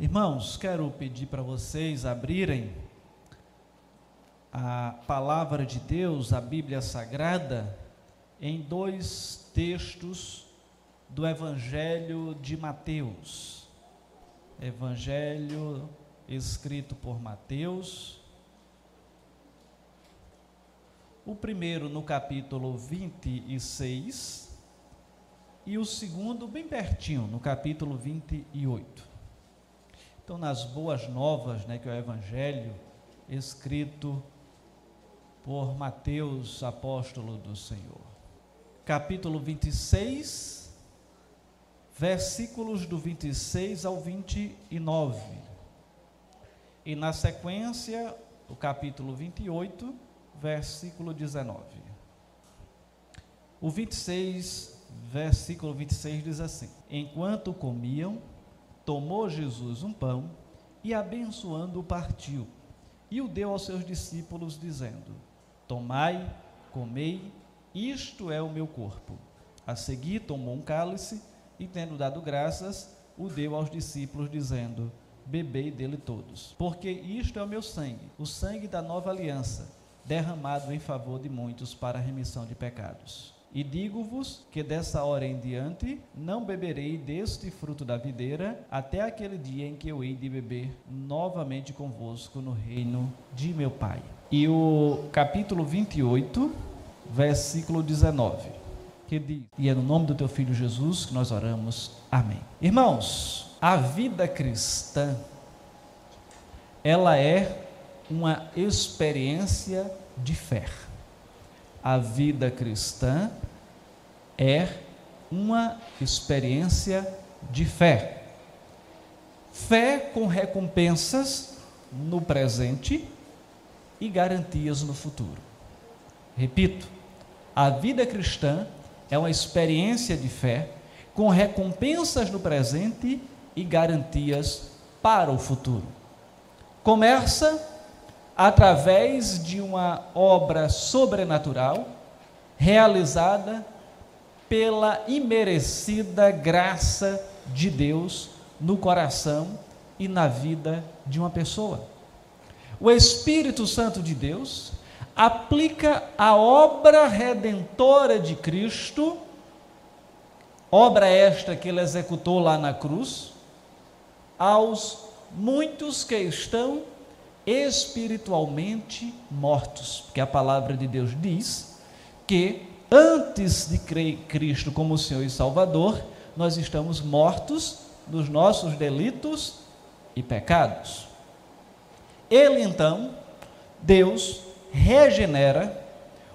Irmãos, quero pedir para vocês abrirem a palavra de Deus, a Bíblia Sagrada, em dois textos do Evangelho de Mateus. Evangelho escrito por Mateus. O primeiro no capítulo 26 e o segundo bem pertinho, no capítulo 28. Então, nas boas novas, né, que é o Evangelho escrito por Mateus, apóstolo do Senhor. Capítulo 26, versículos do 26 ao 29. E na sequência, o capítulo 28, versículo 19. O 26, versículo 26 diz assim: Enquanto comiam, tomou Jesus um pão e, abençoando-o, partiu e o deu aos seus discípulos, dizendo: Tomai, comei, isto é o meu corpo. A seguir, tomou um cálice e, tendo dado graças, o deu aos discípulos, dizendo: Bebei dele todos, porque isto é o meu sangue, o sangue da nova aliança, derramado em favor de muitos para a remissão de pecados. E digo-vos que dessa hora em diante não beberei deste fruto da videira, até aquele dia em que eu hei de beber novamente convosco no reino de meu Pai. E o capítulo 28, versículo 19, que diz: E é no nome do teu filho Jesus que nós oramos. Amém. Irmãos, a vida cristã ela é uma experiência de fé a vida cristã é uma experiência de fé. Fé com recompensas no presente e garantias no futuro. Repito, a vida cristã é uma experiência de fé com recompensas no presente e garantias para o futuro. Começa através de uma obra sobrenatural realizada pela imerecida graça de Deus no coração e na vida de uma pessoa. O Espírito Santo de Deus aplica a obra redentora de Cristo, obra esta que ele executou lá na cruz, aos muitos que estão espiritualmente mortos, porque a palavra de Deus diz que antes de crer em Cristo como Senhor e Salvador, nós estamos mortos nos nossos delitos e pecados. Ele então, Deus, regenera,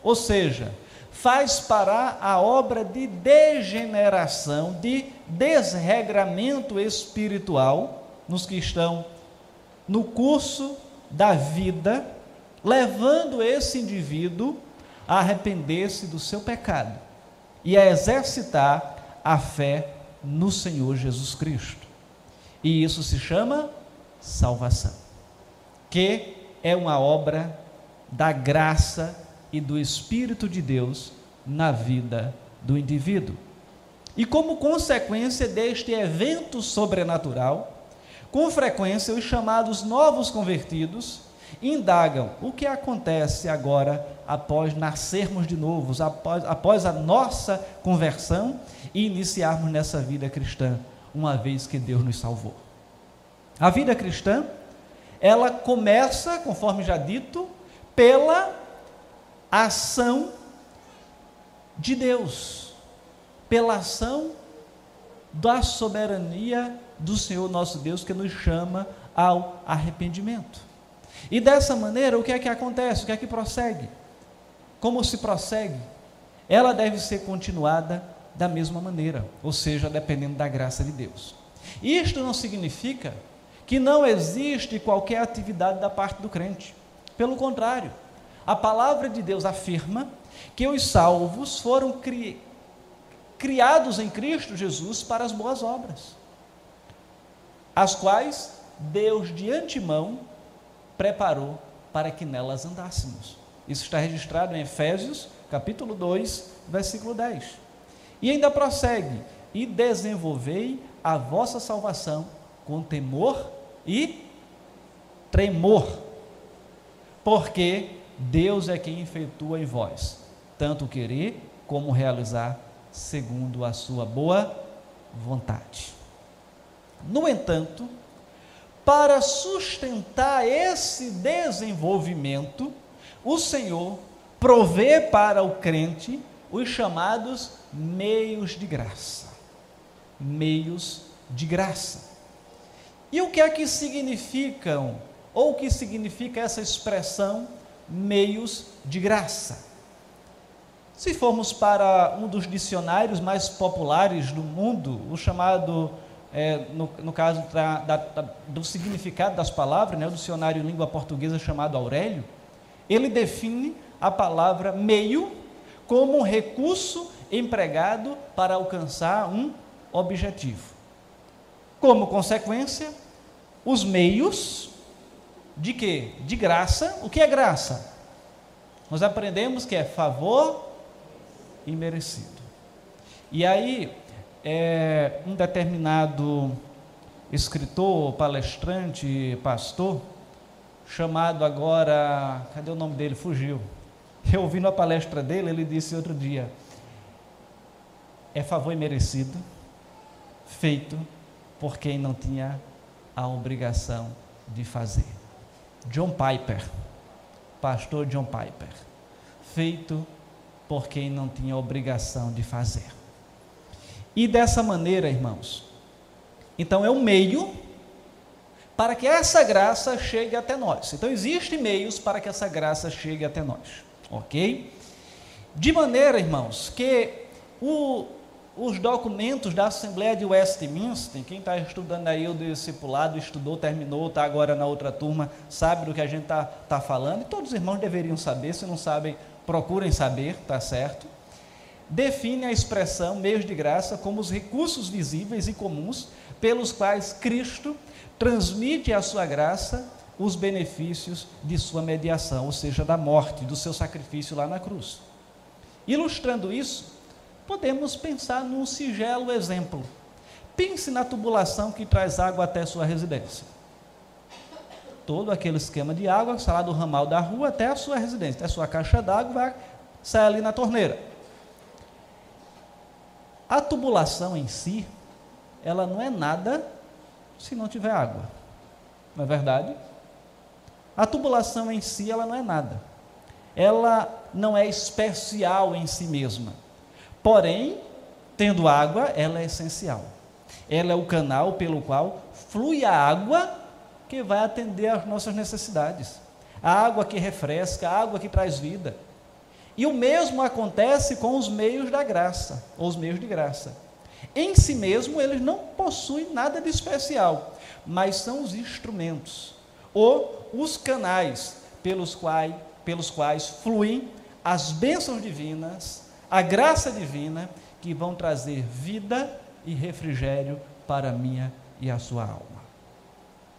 ou seja, faz parar a obra de degeneração, de desregramento espiritual nos que estão no curso da vida, levando esse indivíduo a arrepender-se do seu pecado e a exercitar a fé no Senhor Jesus Cristo. E isso se chama salvação, que é uma obra da graça e do Espírito de Deus na vida do indivíduo. E como consequência deste evento sobrenatural, com frequência, os chamados novos convertidos indagam o que acontece agora após nascermos de novo, após, após a nossa conversão e iniciarmos nessa vida cristã, uma vez que Deus nos salvou. A vida cristã, ela começa, conforme já dito, pela ação de Deus, pela ação da soberania do Senhor nosso Deus que nos chama ao arrependimento. E dessa maneira, o que é que acontece? O que é que prossegue? Como se prossegue? Ela deve ser continuada da mesma maneira, ou seja, dependendo da graça de Deus. Isto não significa que não existe qualquer atividade da parte do crente. Pelo contrário, a palavra de Deus afirma que os salvos foram cri criados em Cristo Jesus para as boas obras as quais Deus de antemão preparou para que nelas andássemos. Isso está registrado em Efésios, capítulo 2, versículo 10. E ainda prossegue: E desenvolvei a vossa salvação com temor e tremor, porque Deus é quem efetua em vós, tanto querer como realizar, segundo a sua boa vontade. No entanto, para sustentar esse desenvolvimento, o Senhor provê para o crente os chamados meios de graça. Meios de graça. E o que é que significam, ou o que significa essa expressão meios de graça? Se formos para um dos dicionários mais populares do mundo, o chamado, é, no, no, caso da, da, do significado das palavras, né, o dicionário em língua portuguesa chamado Aurélio, ele define a palavra meio como um recurso empregado para alcançar um objetivo. Como consequência, os meios de quê? De graça. O que é graça? Nós aprendemos que é favor imerecido. E aí, é, um determinado escritor, palestrante, pastor, chamado agora, cadê o nome dele? Fugiu. Eu ouvi na palestra dele, ele disse outro dia: é favor imerecido, feito por quem não tinha a obrigação de fazer. John Piper, pastor John Piper, feito por quem não tinha obrigação de fazer. E dessa maneira, irmãos, então é um meio para que essa graça chegue até nós. Então existem meios para que essa graça chegue até nós, ok? De maneira, irmãos, que o, os documentos da Assembleia de Westminster, quem está estudando aí o discipulado, estudou, terminou, está agora na outra turma, sabe do que a gente está tá falando, e todos os irmãos deveriam saber, se não sabem, procurem saber, tá certo? Define a expressão meios de graça como os recursos visíveis e comuns pelos quais Cristo transmite à sua graça os benefícios de sua mediação, ou seja, da morte, do seu sacrifício lá na cruz. Ilustrando isso, podemos pensar num singelo exemplo. Pense na tubulação que traz água até sua residência todo aquele esquema de água, sai lá do ramal da rua até a sua residência, até a sua caixa d'água, vai sair ali na torneira. A tubulação em si, ela não é nada se não tiver água. Não é verdade? A tubulação em si, ela não é nada. Ela não é especial em si mesma. Porém, tendo água, ela é essencial. Ela é o canal pelo qual flui a água que vai atender às nossas necessidades. A água que refresca, a água que traz vida. E o mesmo acontece com os meios da graça, ou os meios de graça. Em si mesmo, eles não possuem nada de especial, mas são os instrumentos, ou os canais pelos quais, pelos quais fluem as bênçãos divinas, a graça divina, que vão trazer vida e refrigério para a minha e a sua alma.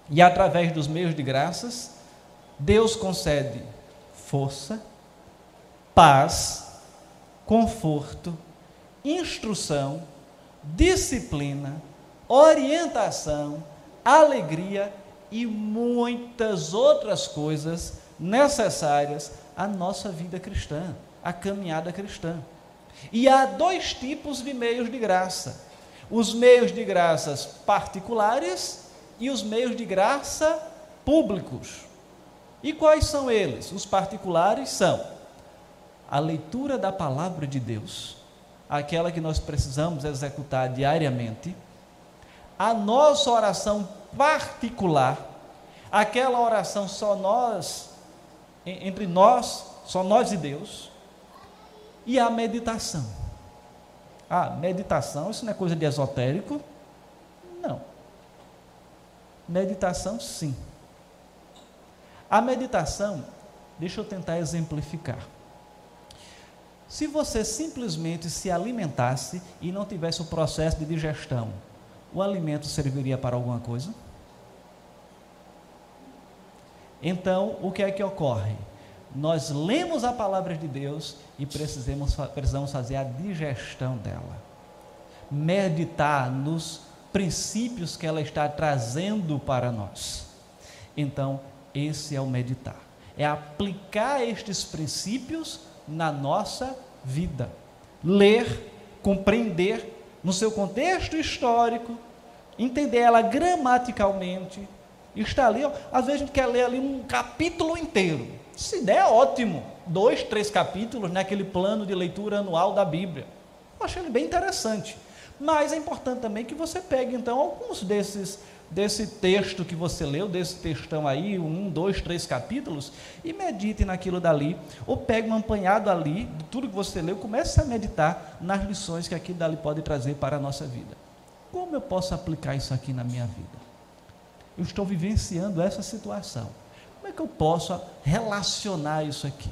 E através dos meios de graças, Deus concede força, paz, conforto, instrução, disciplina, orientação, alegria e muitas outras coisas necessárias à nossa vida cristã, à caminhada cristã. E há dois tipos de meios de graça: os meios de graças particulares e os meios de graça públicos. E quais são eles? Os particulares são a leitura da palavra de Deus, aquela que nós precisamos executar diariamente, a nossa oração particular, aquela oração só nós, entre nós, só nós e Deus, e a meditação. Ah, meditação, isso não é coisa de esotérico? Não. Meditação, sim. A meditação, deixa eu tentar exemplificar. Se você simplesmente se alimentasse e não tivesse o processo de digestão, o alimento serviria para alguma coisa? Então, o que é que ocorre? Nós lemos a palavra de Deus e precisamos, precisamos fazer a digestão dela. Meditar nos princípios que ela está trazendo para nós. Então, esse é o meditar. É aplicar estes princípios na nossa vida. Ler, compreender no seu contexto histórico, entender ela gramaticalmente. Está ali, ó, às vezes a gente quer ler ali um capítulo inteiro. Se der, ótimo. Dois, três capítulos naquele plano de leitura anual da Bíblia. Eu achei ele bem interessante. Mas é importante também que você pegue, então, alguns desses desse texto que você leu, desse textão aí, um, dois, três capítulos, e medite naquilo dali, ou pegue um apanhado ali de tudo que você leu, comece a meditar nas lições que aquilo dali pode trazer para a nossa vida. Como eu posso aplicar isso aqui na minha vida? Eu estou vivenciando essa situação. Como é que eu posso relacionar isso aqui?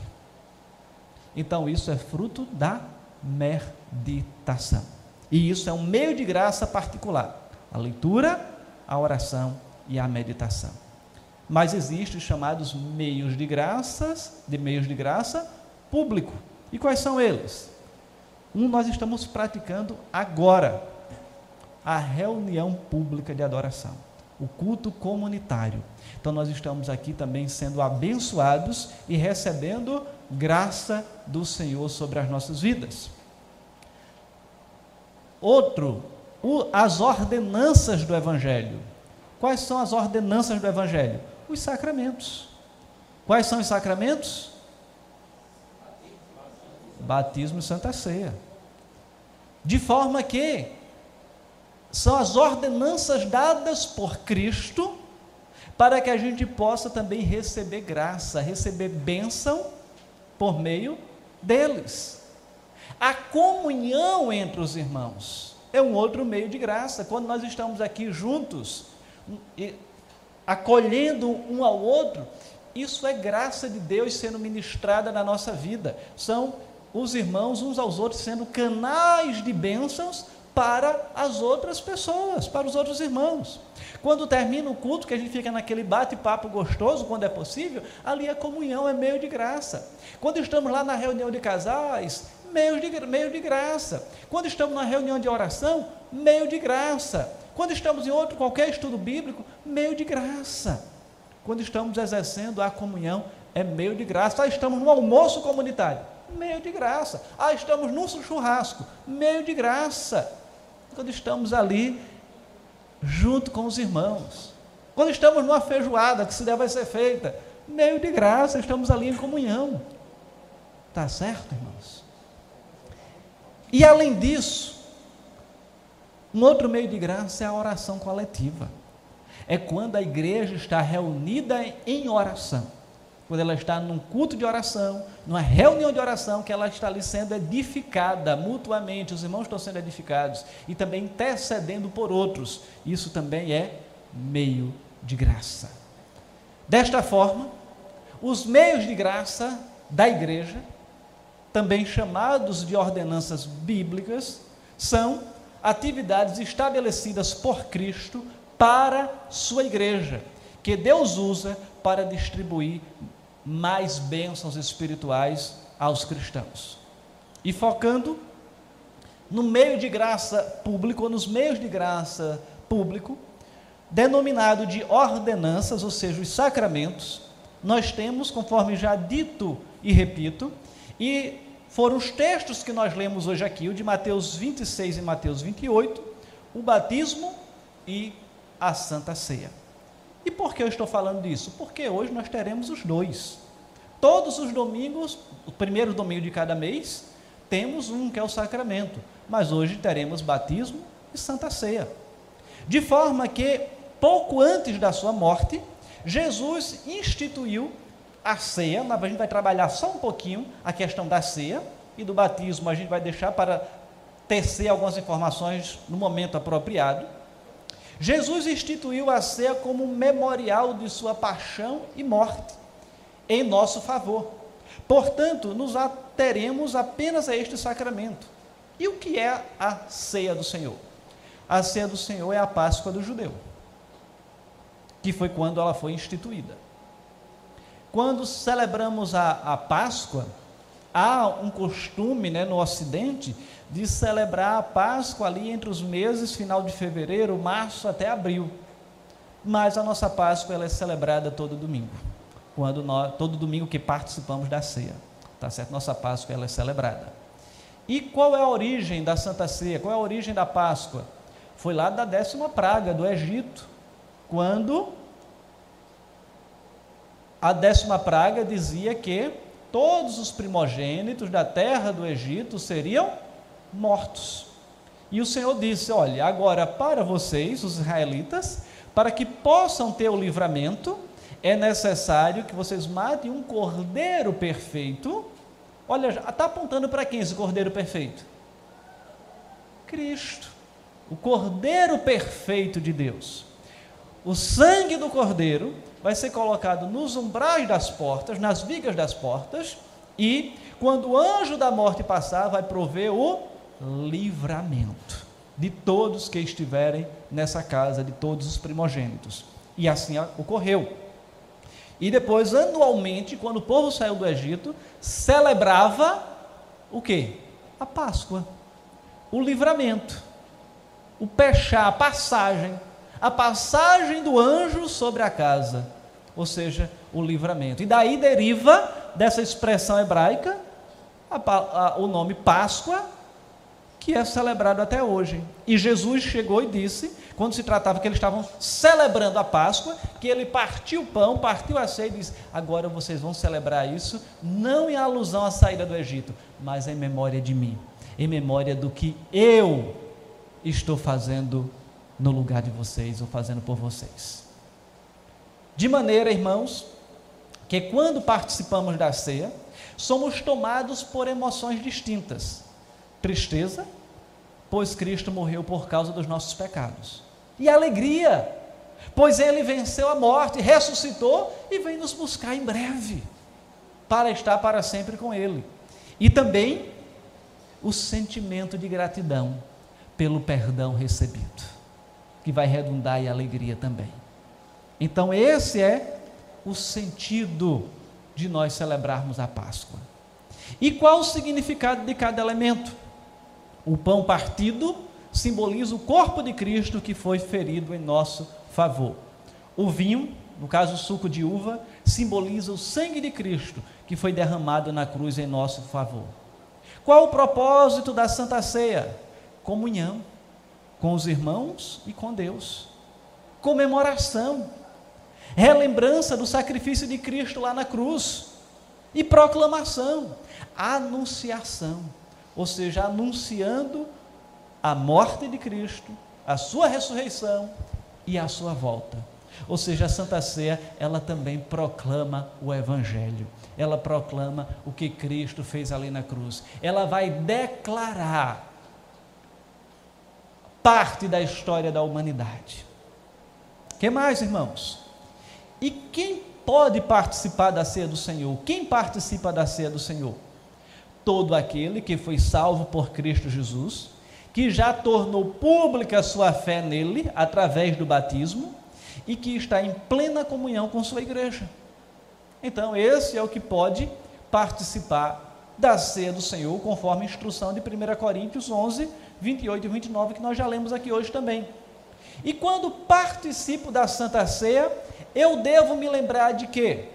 Então, isso é fruto da meditação. E isso é um meio de graça particular. A leitura a oração e a meditação. Mas existem os chamados meios de graças, de meios de graça público. E quais são eles? Um nós estamos praticando agora, a reunião pública de adoração, o culto comunitário. Então nós estamos aqui também sendo abençoados e recebendo graça do Senhor sobre as nossas vidas. Outro as ordenanças do Evangelho. Quais são as ordenanças do Evangelho? Os sacramentos. Quais são os sacramentos? Batismo e Santa Ceia. De forma que são as ordenanças dadas por Cristo para que a gente possa também receber graça, receber bênção por meio deles. A comunhão entre os irmãos é um outro meio de graça. Quando nós estamos aqui juntos, acolhendo um ao outro, isso é graça de Deus sendo ministrada na nossa vida. São os irmãos uns aos outros sendo canais de bênçãos para as outras pessoas, para os outros irmãos. Quando termina o culto, que a gente fica naquele bate-papo gostoso, quando é possível, ali a comunhão é meio de graça. Quando estamos lá na reunião de casais, meio de, meio de graça. Quando estamos na reunião de oração, meio de graça. Quando estamos em outro qualquer estudo bíblico, meio de graça. Quando estamos exercendo a comunhão, é meio de graça. Ah, estamos no almoço comunitário, meio de graça. Ah, estamos num churrasco, meio de graça. Quando estamos ali junto com os irmãos. Quando estamos numa feijoada que se deve ser feita, meio de graça, estamos ali em comunhão. Tá certo, irmãos? E além disso, um outro meio de graça é a oração coletiva. É quando a igreja está reunida em oração. Quando ela está num culto de oração, numa reunião de oração, que ela está ali sendo edificada mutuamente, os irmãos estão sendo edificados e também intercedendo por outros. Isso também é meio de graça. Desta forma, os meios de graça da igreja também chamados de ordenanças bíblicas, são atividades estabelecidas por Cristo para sua igreja, que Deus usa para distribuir mais bênçãos espirituais aos cristãos. E focando no meio de graça público, ou nos meios de graça público, denominado de ordenanças, ou seja, os sacramentos, nós temos, conforme já dito e repito, e foram os textos que nós lemos hoje aqui, o de Mateus 26 e Mateus 28, o batismo e a Santa Ceia. E por que eu estou falando disso? Porque hoje nós teremos os dois. Todos os domingos, o primeiro domingo de cada mês, temos um que é o sacramento, mas hoje teremos batismo e Santa Ceia. De forma que, pouco antes da sua morte, Jesus instituiu a ceia, mas a gente vai trabalhar só um pouquinho a questão da ceia e do batismo, a gente vai deixar para tecer algumas informações no momento apropriado. Jesus instituiu a ceia como um memorial de sua paixão e morte em nosso favor. Portanto, nos ateremos apenas a este sacramento. E o que é a ceia do Senhor? A ceia do Senhor é a Páscoa do judeu, que foi quando ela foi instituída. Quando celebramos a, a Páscoa, há um costume né, no Ocidente de celebrar a Páscoa ali entre os meses final de fevereiro, março até abril. Mas a nossa Páscoa ela é celebrada todo domingo, quando nós, todo domingo que participamos da ceia, tá certo? Nossa Páscoa ela é celebrada. E qual é a origem da Santa Ceia? Qual é a origem da Páscoa? Foi lá da décima praga do Egito, quando a décima praga dizia que todos os primogênitos da terra do Egito seriam mortos. E o Senhor disse: Olha, agora para vocês, os israelitas, para que possam ter o livramento, é necessário que vocês matem um cordeiro perfeito. Olha, está apontando para quem esse cordeiro perfeito? Cristo, o cordeiro perfeito de Deus. O sangue do cordeiro vai ser colocado nos umbrais das portas, nas vigas das portas, e quando o anjo da morte passar, vai prover o livramento de todos que estiverem nessa casa, de todos os primogênitos. E assim ocorreu. E depois, anualmente, quando o povo saiu do Egito, celebrava o que? A Páscoa, o livramento, o pechá, a passagem, a passagem do anjo sobre a casa ou seja, o livramento. E daí deriva dessa expressão hebraica a, a, o nome Páscoa, que é celebrado até hoje. E Jesus chegou e disse, quando se tratava que eles estavam celebrando a Páscoa, que ele partiu o pão, partiu a ceia e disse: Agora vocês vão celebrar isso, não em alusão à saída do Egito, mas em memória de mim, em memória do que eu estou fazendo no lugar de vocês, ou fazendo por vocês. De maneira, irmãos, que quando participamos da ceia, somos tomados por emoções distintas: tristeza, pois Cristo morreu por causa dos nossos pecados, e alegria, pois ele venceu a morte, ressuscitou e vem nos buscar em breve, para estar para sempre com ele. E também o sentimento de gratidão pelo perdão recebido, que vai redundar em alegria também. Então, esse é o sentido de nós celebrarmos a Páscoa. E qual o significado de cada elemento? O pão partido simboliza o corpo de Cristo que foi ferido em nosso favor. O vinho, no caso o suco de uva, simboliza o sangue de Cristo que foi derramado na cruz em nosso favor. Qual o propósito da Santa Ceia? Comunhão com os irmãos e com Deus. Comemoração. Relembrança do sacrifício de Cristo lá na cruz, e proclamação, anunciação, ou seja, anunciando a morte de Cristo, a sua ressurreição e a sua volta. Ou seja, a Santa Ceia, ela também proclama o Evangelho, ela proclama o que Cristo fez ali na cruz, ela vai declarar parte da história da humanidade. que mais, irmãos? E quem pode participar da ceia do Senhor? Quem participa da ceia do Senhor? Todo aquele que foi salvo por Cristo Jesus, que já tornou pública sua fé nele através do batismo e que está em plena comunhão com sua igreja. Então, esse é o que pode participar da ceia do Senhor, conforme a instrução de 1 Coríntios 11, 28 e 29, que nós já lemos aqui hoje também. E quando participo da Santa Ceia, eu devo me lembrar de quê?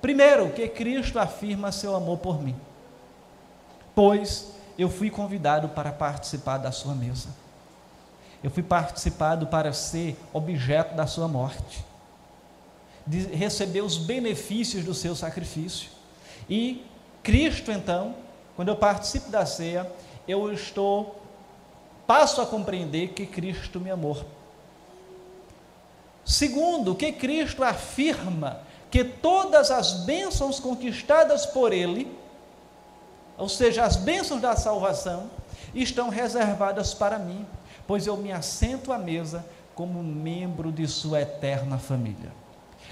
Primeiro, que Cristo afirma seu amor por mim, pois eu fui convidado para participar da sua mesa, eu fui participado para ser objeto da sua morte, de receber os benefícios do seu sacrifício, e Cristo, então, quando eu participo da ceia, eu estou, passo a compreender que Cristo me amou Segundo, que Cristo afirma que todas as bênçãos conquistadas por Ele, ou seja, as bênçãos da salvação, estão reservadas para mim, pois eu me assento à mesa como membro de Sua eterna família.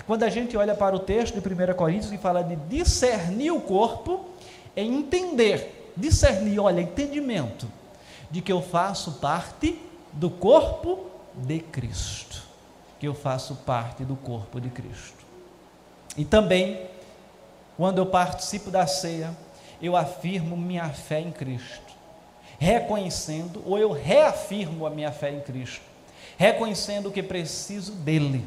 Quando a gente olha para o texto de 1 Coríntios que fala de discernir o corpo, é entender, discernir, olha, entendimento, de que eu faço parte do corpo de Cristo. Que eu faço parte do corpo de Cristo. E também, quando eu participo da ceia, eu afirmo minha fé em Cristo, reconhecendo, ou eu reafirmo a minha fé em Cristo, reconhecendo que preciso dele.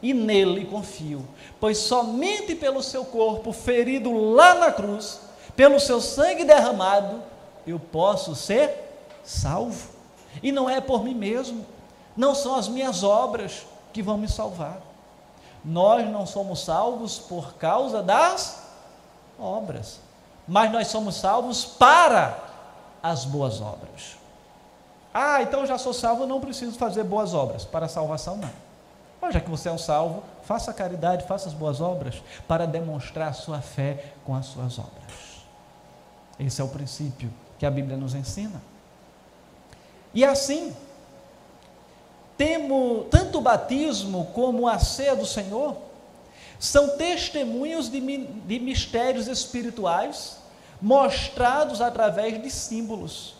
E nele confio, pois somente pelo seu corpo ferido lá na cruz, pelo seu sangue derramado, eu posso ser salvo. E não é por mim mesmo, não são as minhas obras que vão me salvar. Nós não somos salvos por causa das obras, mas nós somos salvos para as boas obras. Ah, então já sou salvo, não preciso fazer boas obras. Para a salvação, não. Mas já que você é um salvo, faça a caridade, faça as boas obras para demonstrar a sua fé com as suas obras. Esse é o princípio que a Bíblia nos ensina. E assim, temos tanto o batismo como a ceia do Senhor são testemunhos de, de mistérios espirituais mostrados através de símbolos.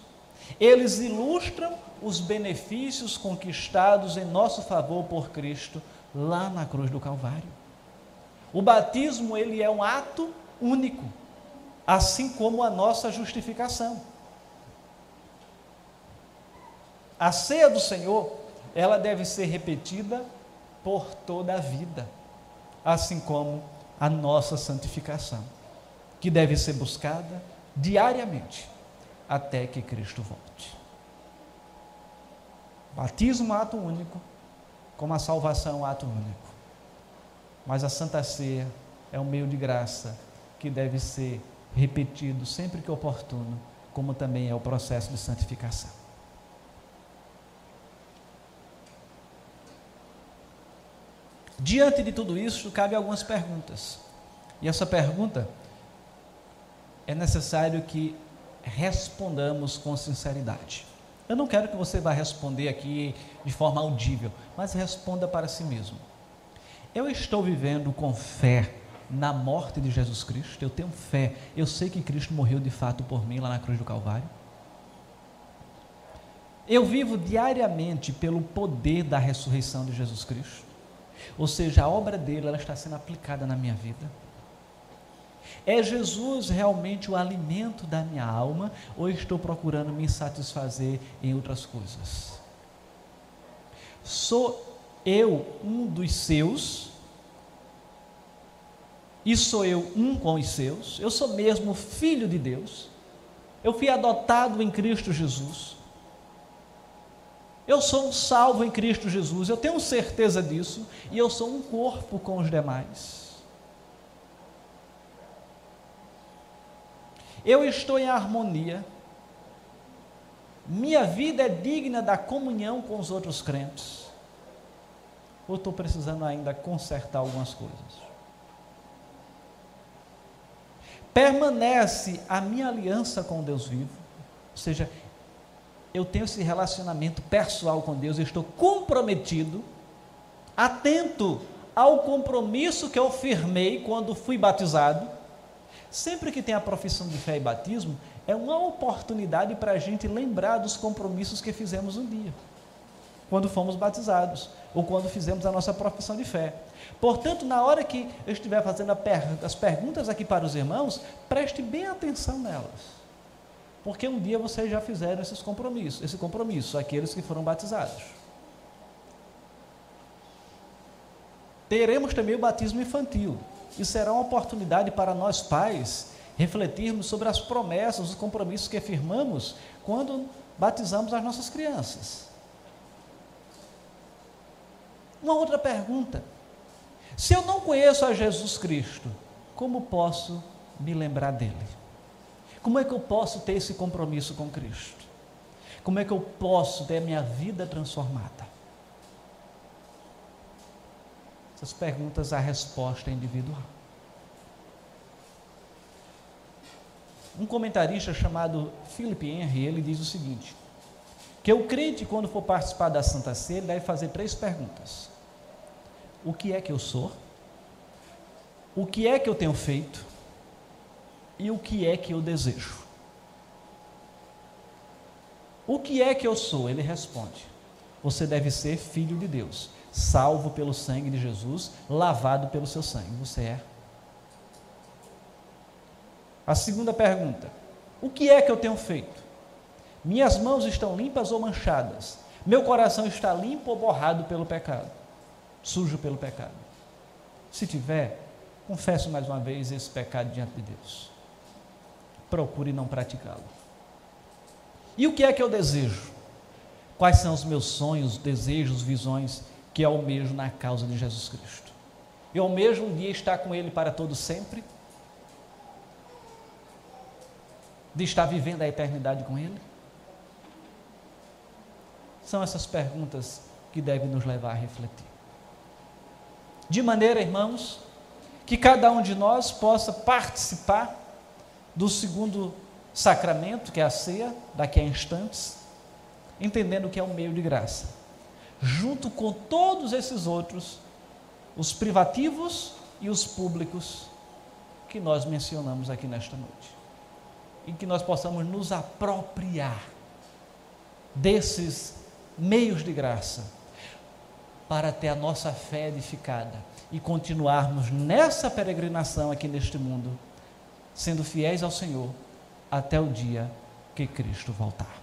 Eles ilustram os benefícios conquistados em nosso favor por Cristo lá na cruz do Calvário. O batismo ele é um ato único, assim como a nossa justificação. A ceia do Senhor, ela deve ser repetida por toda a vida, assim como a nossa santificação, que deve ser buscada diariamente até que Cristo volte. Batismo ato único, como a salvação ato único. Mas a Santa Ceia é um meio de graça que deve ser repetido sempre que oportuno, como também é o processo de santificação. Diante de tudo isso, cabe algumas perguntas. E essa pergunta é necessário que respondamos com sinceridade. Eu não quero que você vá responder aqui de forma audível, mas responda para si mesmo. Eu estou vivendo com fé na morte de Jesus Cristo? Eu tenho fé. Eu sei que Cristo morreu de fato por mim lá na cruz do Calvário. Eu vivo diariamente pelo poder da ressurreição de Jesus Cristo. Ou seja, a obra dele ela está sendo aplicada na minha vida. É Jesus realmente o alimento da minha alma ou estou procurando me satisfazer em outras coisas? Sou eu um dos seus? E sou eu um com os seus? Eu sou mesmo filho de Deus? Eu fui adotado em Cristo Jesus? Eu sou um salvo em Cristo Jesus, eu tenho certeza disso, e eu sou um corpo com os demais. eu estou em harmonia, minha vida é digna da comunhão com os outros crentes, ou estou precisando ainda consertar algumas coisas? Permanece a minha aliança com Deus vivo, ou seja, eu tenho esse relacionamento pessoal com Deus, eu estou comprometido, atento ao compromisso que eu firmei quando fui batizado, Sempre que tem a profissão de fé e batismo, é uma oportunidade para a gente lembrar dos compromissos que fizemos um dia, quando fomos batizados, ou quando fizemos a nossa profissão de fé. Portanto, na hora que eu estiver fazendo as perguntas aqui para os irmãos, preste bem atenção nelas. Porque um dia vocês já fizeram esses compromissos, esse compromisso, aqueles que foram batizados. Teremos também o batismo infantil e será uma oportunidade para nós pais refletirmos sobre as promessas, os compromissos que firmamos quando batizamos as nossas crianças. Uma outra pergunta: se eu não conheço a Jesus Cristo, como posso me lembrar dele? Como é que eu posso ter esse compromisso com Cristo? Como é que eu posso ter a minha vida transformada? Essas perguntas, a resposta é individual. Um comentarista chamado Philip Henry, ele diz o seguinte, que o crente, quando for participar da Santa Ceia, deve fazer três perguntas. O que é que eu sou? O que é que eu tenho feito? E o que é que eu desejo? O que é que eu sou? Ele responde: Você deve ser filho de Deus salvo pelo sangue de Jesus, lavado pelo seu sangue. Você é. A segunda pergunta: o que é que eu tenho feito? Minhas mãos estão limpas ou manchadas? Meu coração está limpo ou borrado pelo pecado? Sujo pelo pecado? Se tiver, confesso mais uma vez esse pecado diante de Deus. Procure não praticá-lo. E o que é que eu desejo? Quais são os meus sonhos, desejos, visões que almejo na causa de Jesus Cristo? Eu almejo um dia estar com Ele para todo sempre? De estar vivendo a eternidade com Ele? São essas perguntas que devem nos levar a refletir. De maneira, irmãos, que cada um de nós possa participar do segundo sacramento, que é a ceia, daqui a instantes, entendendo que é um meio de graça, junto com todos esses outros, os privativos e os públicos que nós mencionamos aqui nesta noite. E que nós possamos nos apropriar desses meios de graça para ter a nossa fé edificada e continuarmos nessa peregrinação aqui neste mundo, sendo fiéis ao Senhor até o dia que Cristo voltar.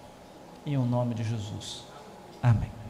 Em o nome de Jesus. Amém.